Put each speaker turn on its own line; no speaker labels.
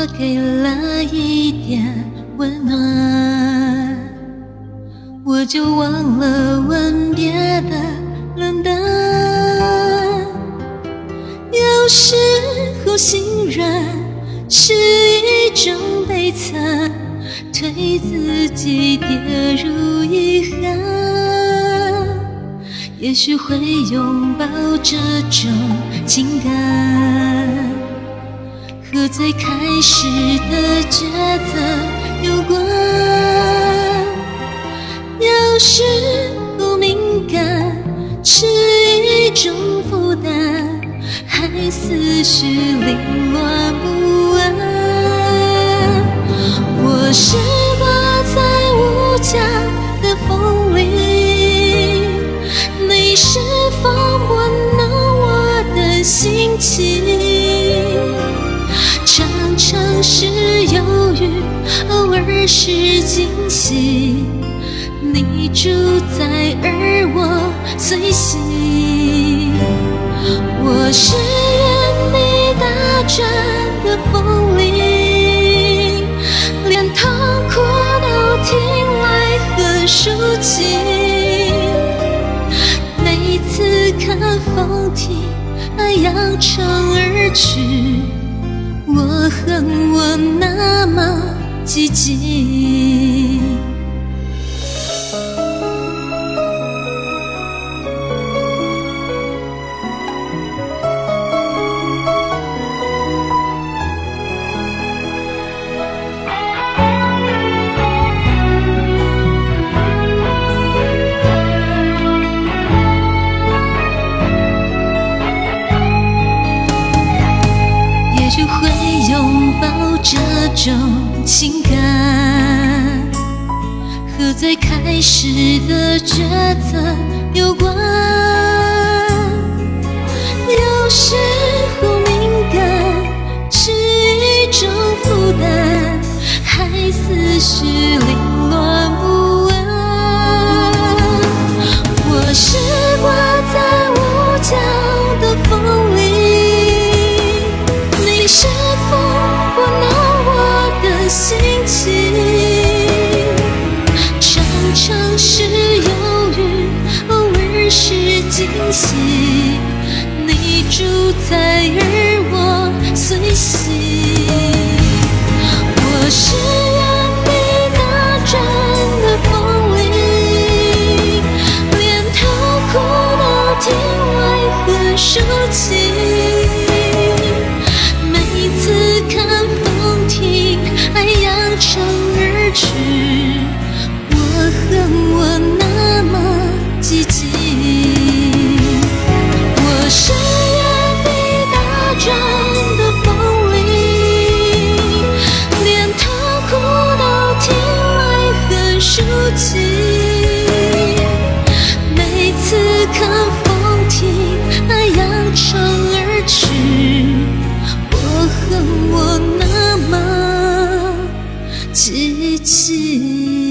你不过给了一点温暖，我就忘了吻别的冷淡。有时候心软是一种悲惨，推自己跌入遗憾，也许会拥抱这种情感。和最开始的抉择有关，有时不敏感是一种负担，还思绪凌乱不安。我是挂在无家的风铃，你是否温暖我的心情？是惊喜。你主宰，而我随行。我是原地打转的风铃，连痛苦都听来何抒情。每次看风停，爱扬长而去。我恨我那么寂静。种情感和最开始的抉择有关，有时候敏感是一种负担，害思绪凌乱不安。我是主宰，而我随行。see